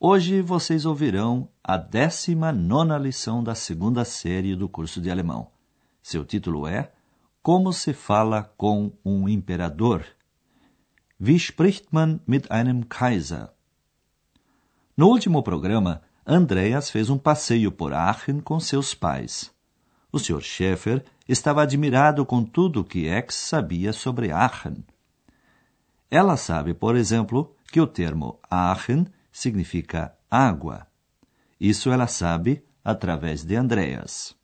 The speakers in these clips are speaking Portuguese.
Hoje vocês ouvirão a 19 lição da segunda série do curso de alemão. Seu título é Como se fala com um imperador? Wie spricht man mit einem Kaiser? No último programa, Andreas fez um passeio por Aachen com seus pais. O Sr. Schaeffer estava admirado com tudo que X sabia sobre Aachen. Ela sabe, por exemplo, que o termo Aachen significa água. Isso ela sabe através de Andreas.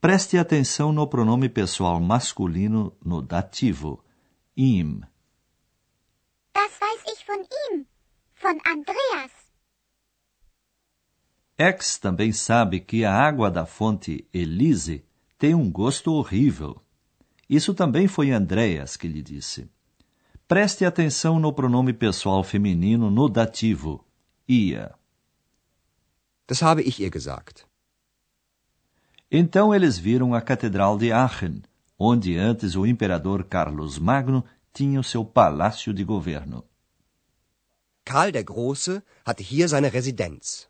Preste atenção no pronome pessoal masculino no dativo, ihm. Das weiß ich von ihm, von Andreas. X também sabe que a água da fonte Elise tem um gosto horrível. Isso também foi Andreas que lhe disse. Preste atenção no pronome pessoal feminino no dativo, ia. Das habe ich ihr gesagt. Então eles viram a Catedral de Aachen, onde antes o imperador Carlos Magno tinha o seu palácio de governo. Karl der Große hatte hier seine Residenz.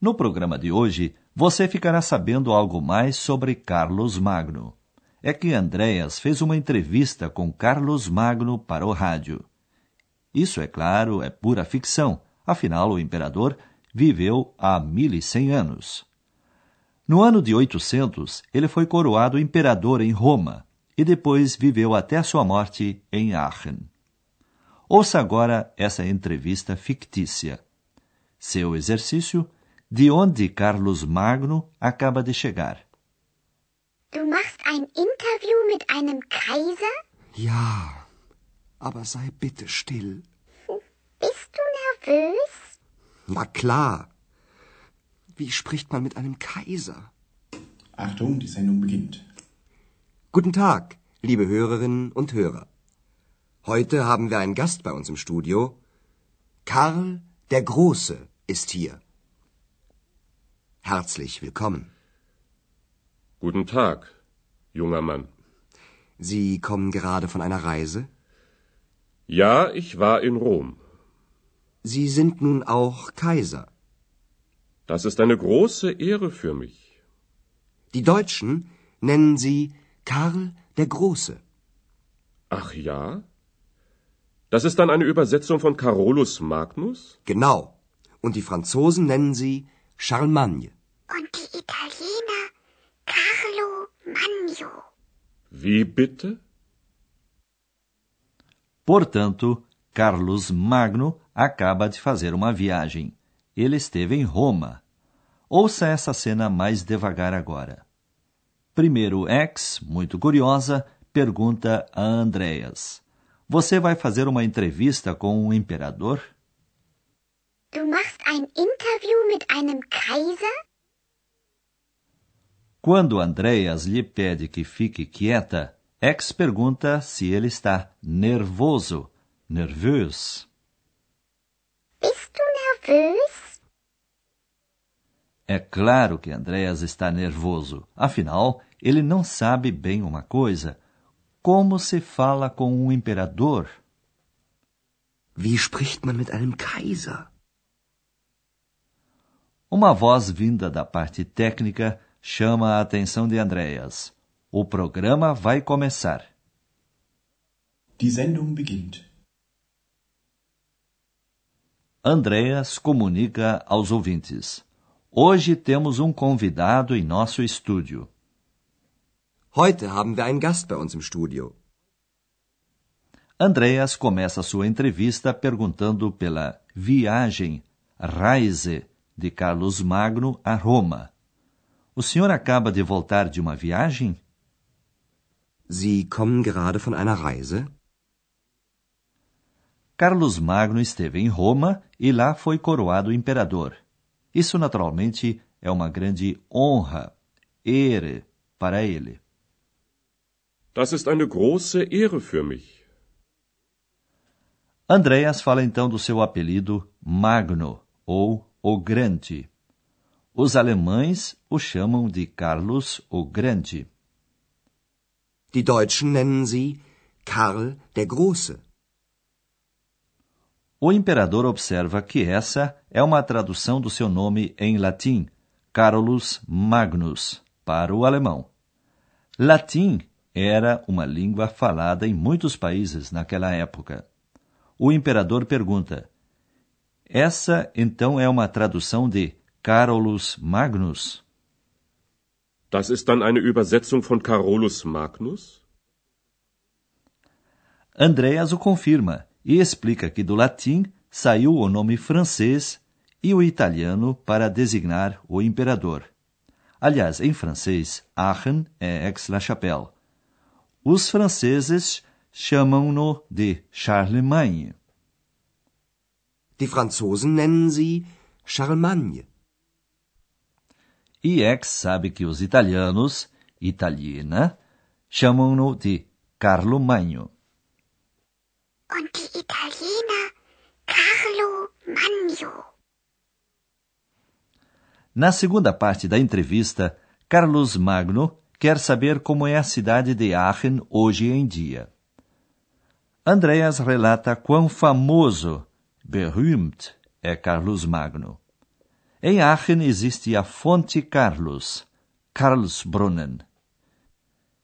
No programa de hoje, você ficará sabendo algo mais sobre Carlos Magno. É que Andreas fez uma entrevista com Carlos Magno para o rádio. Isso, é claro, é pura ficção, afinal, o imperador viveu há 1100 anos. No ano de 800, ele foi coroado imperador em Roma e depois viveu até sua morte em Aachen. Ouça agora essa entrevista fictícia. Seu exercício de onde Carlos Magno acaba de chegar. Du machst ein Interview mit einem Kaiser? Ja, aber sei bitte still. Bist du nervös? Na klar. Wie spricht man mit einem Kaiser? Achtung, die Sendung beginnt. Guten Tag, liebe Hörerinnen und Hörer. Heute haben wir einen Gast bei uns im Studio. Karl der Große ist hier. Herzlich willkommen. Guten Tag, junger Mann. Sie kommen gerade von einer Reise? Ja, ich war in Rom. Sie sind nun auch Kaiser. Das ist eine große Ehre für mich. Die Deutschen nennen Sie Karl der Große. Ach ja? Das ist dann eine Übersetzung von Carolus Magnus? Genau. Und die Franzosen nennen Sie Charlemagne. Und Wie bitte? Portanto, Carlos Magno acaba de fazer uma viagem. Ele esteve em Roma. Ouça essa cena mais devagar agora. Primeiro, X, muito curiosa, pergunta a Andreas: Você vai fazer uma entrevista com um imperador? Du machst ein Interview mit einem Kaiser? Quando Andreas lhe pede que fique quieta, X pergunta se ele está nervoso, nervös. Bist du nervös? É claro que Andreas está nervoso. Afinal, ele não sabe bem uma coisa. Como se fala com um imperador? Wie spricht man mit einem Kaiser? Uma voz vinda da parte técnica chama a atenção de Andreas. O programa vai começar. Die Sendung beginnt. Andreas comunica aos ouvintes. Hoje temos um convidado em nosso estúdio. Heute haben wir einen Gast bei uns im Studio. Andreas começa sua entrevista perguntando pela viagem, Reise, de Carlos Magno a Roma. O senhor acaba de voltar de uma viagem? Sie kommen gerade von einer Reise? Carlos Magno esteve em Roma e lá foi coroado imperador. Isso naturalmente é uma grande honra, Ehre, para ele. Das ist eine große Ehre für mich. Andreas fala então do seu apelido Magno, ou o Grande. Os alemães o chamam de Carlos o Grande. Die Deutschen nennen sie Karl der Große. O imperador observa que essa é uma tradução do seu nome em latim, Carolus Magnus, para o alemão. Latim era uma língua falada em muitos países naquela época. O imperador pergunta: Essa então é uma tradução de Carolus Magnus? Das ist dann eine Übersetzung von Carolus Magnus? Andreas o confirma e explica que do latim saiu o nome francês e o italiano para designar o imperador. Aliás, em francês, Aachen é Aix-la-Chapelle. Os franceses chamam-no de Charlemagne. Die Franzosen nennen sie Charlemagne. E Aix sabe que os italianos, Italina, chamam-no de Carlo Magno. Und die Italiener Carlo Magno. Na segunda parte da entrevista, Carlos Magno quer saber como é a cidade de Aachen hoje em dia. Andreas relata quão famoso, berühmt, é Carlos Magno. Em Aachen existe a Fonte Carlos, Karlsbrunnen.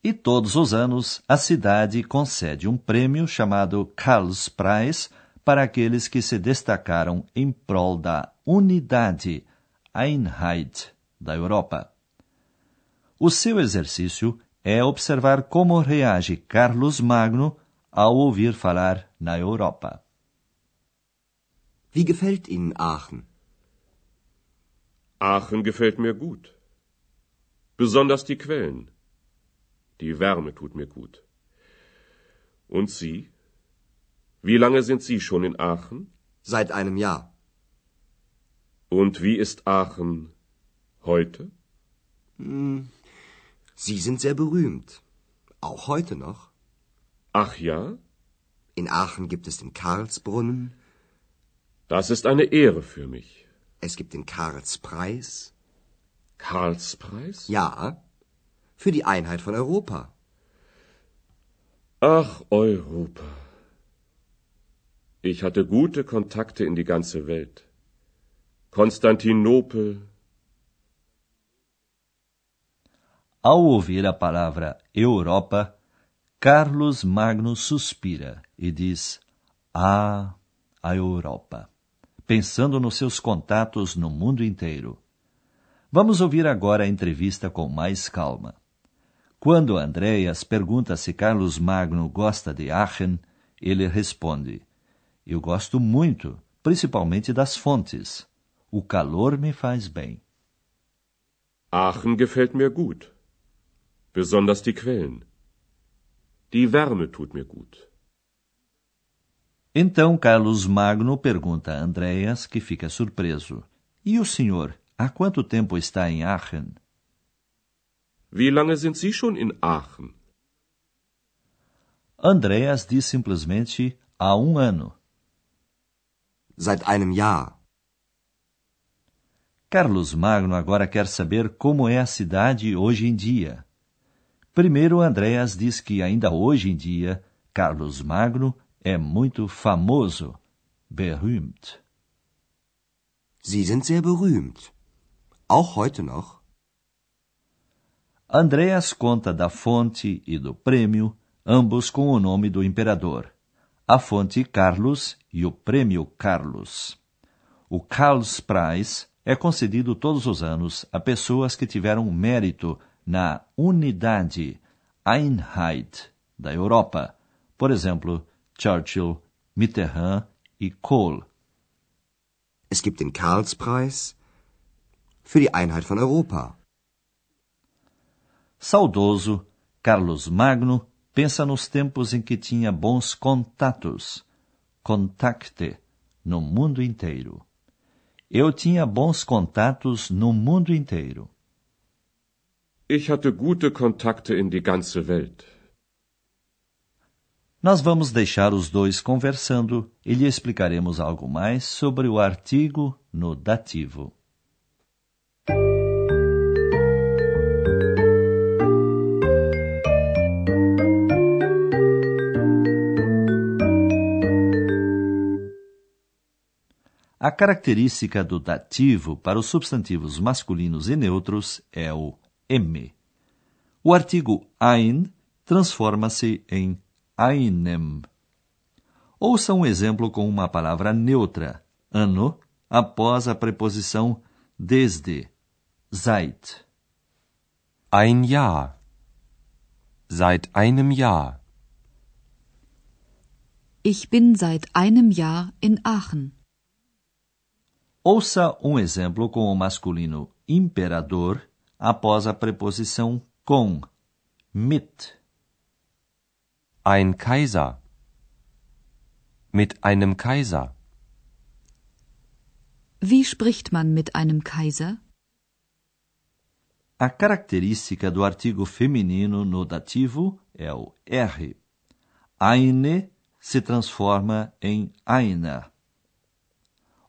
E todos os anos a cidade concede um prêmio chamado Karlspreis para aqueles que se destacaram em prol da unidade, Einheit, da Europa. O seu exercício é observar como reage Carlos Magno ao ouvir falar na Europa. Wie gefällt Ihnen Aachen? Aachen gefällt mir gut. Besonders die Quellen. Die Wärme tut mir gut. Und Sie? Wie lange sind Sie schon in Aachen? Seit einem Jahr. Und wie ist Aachen heute? Hm, Sie sind sehr berühmt. Auch heute noch. Ach ja? In Aachen gibt es den Karlsbrunnen. Das ist eine Ehre für mich. Es gibt den Karlspreis. Karlspreis? Ja, für die Einheit von Europa. Ach, Europa. Ich hatte gute Kontakte in die ganze Welt. Konstantinopel. Ao ouvir a palavra Europa, Carlos Magno suspira e diz: Ah, a Europa, pensando nos seus contatos no mundo inteiro. Vamos ouvir agora a entrevista com mais calma. Quando Andreas pergunta se Carlos Magno gosta de Aachen, ele responde: Eu gosto muito, principalmente das fontes. O calor me faz bem. Aachen gefällt mir gut. Besonders die Quellen. Die Wärme tut mir gut. Então Carlos Magno pergunta a Andreas, que fica surpreso: E o senhor, há quanto tempo está em Aachen? Wie lange sind Sie schon in Aachen? Andreas diz simplesmente há um ano. Seit einem Jahr. Carlos Magno agora quer saber como é a cidade hoje em dia. Primeiro, Andreas diz que ainda hoje em dia, Carlos Magno é muito famoso, berühmt. Sie sind sehr berühmt. Auch heute noch. Andreas conta da fonte e do prêmio, ambos com o nome do imperador. A fonte Carlos e o prêmio Carlos. O Karlspreis é concedido todos os anos a pessoas que tiveram mérito na unidade, Einheit, da Europa. Por exemplo, Churchill, Mitterrand e Kohl. Es gibt den Karlspreis für die Einheit von Europa. Saudoso, Carlos Magno pensa nos tempos em que tinha bons contatos, contacte, no mundo inteiro. Eu tinha bons contatos no mundo inteiro. Ich hatte gute Kontakte in die ganze Welt. Nós vamos deixar os dois conversando e lhe explicaremos algo mais sobre o artigo no dativo. A característica do dativo para os substantivos masculinos e neutros é o M. O artigo ein transforma-se em einem. Ouça um exemplo com uma palavra neutra, ano, após a preposição desde, seit. Ein Jahr. Seit einem Jahr. Ich bin seit einem Jahr in Aachen. Ouça um exemplo com o masculino imperador após a preposição com, mit. Ein Kaiser. Mit einem Kaiser. Wie spricht man mit einem Kaiser? A característica do artigo feminino no dativo é o R. Eine se transforma em einer.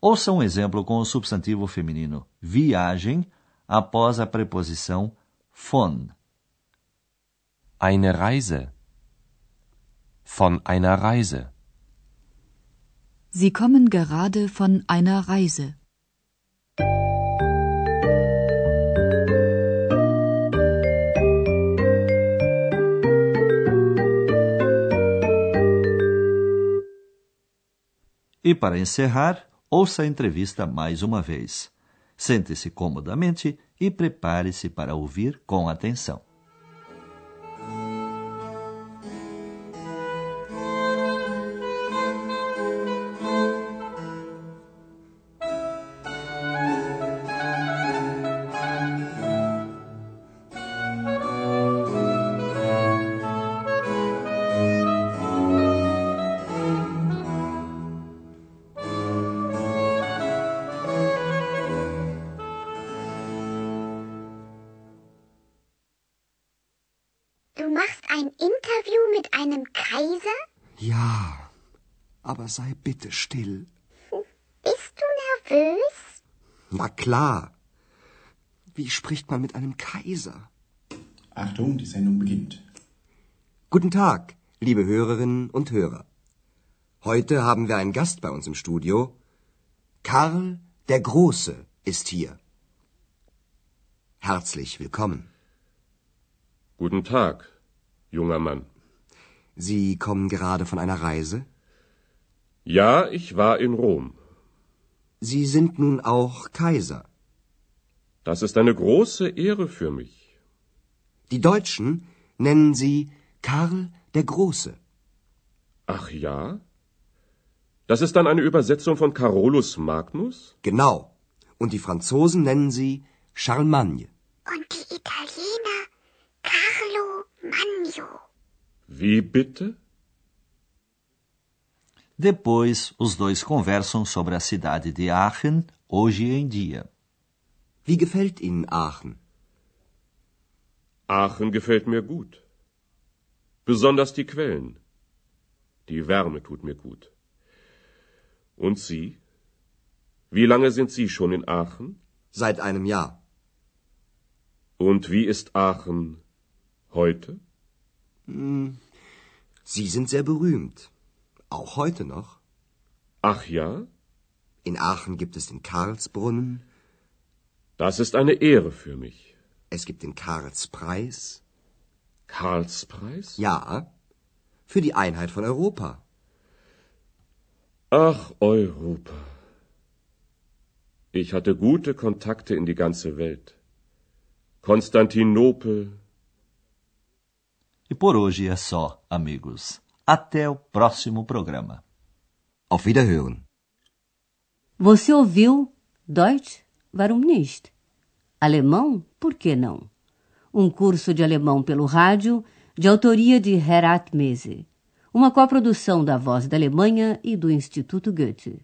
Ouça um exemplo com o substantivo feminino viagem após a preposição von. Eine Reise. Von einer Reise. Sie kommen gerade von einer Reise. E para encerrar, ouça a entrevista mais uma vez. Sente-se comodamente e prepare-se para ouvir com atenção. Interview mit einem Kaiser? Ja, aber sei bitte still. Bist du nervös? Na klar. Wie spricht man mit einem Kaiser? Achtung, die Sendung beginnt. Guten Tag, liebe Hörerinnen und Hörer. Heute haben wir einen Gast bei uns im Studio. Karl der Große ist hier. Herzlich willkommen. Guten Tag, junger Mann. Sie kommen gerade von einer Reise? Ja, ich war in Rom. Sie sind nun auch Kaiser. Das ist eine große Ehre für mich. Die Deutschen nennen Sie Karl der Große. Ach ja? Das ist dann eine Übersetzung von Carolus Magnus? Genau. Und die Franzosen nennen Sie Charlemagne. Und die Italiener Carlo Magno. Wie bitte? Depois, os dois conversam sobre a cidade de Aachen, hoje em dia. Wie gefällt Ihnen Aachen? Aachen gefällt mir gut. Besonders die Quellen. Die Wärme tut mir gut. Und Sie? Wie lange sind Sie schon in Aachen? Seit einem Jahr. Und wie ist Aachen heute? Sie sind sehr berühmt. Auch heute noch. Ach ja? In Aachen gibt es den Karlsbrunnen, Das ist eine Ehre für mich. es gibt den Karlspreis. Karlspreis? Ja, für die Einheit von Europa. Ach, Europa. Ich hatte gute Kontakte in die ganze Welt. Konstantinopel. E por hoje é só, amigos. Até o próximo programa. Auf Wiederhören. Você ouviu Deutsch? Warum nicht? Alemão? Por que não? Um curso de alemão pelo rádio, de autoria de Herat Mese. Uma coprodução da Voz da Alemanha e do Instituto Goethe.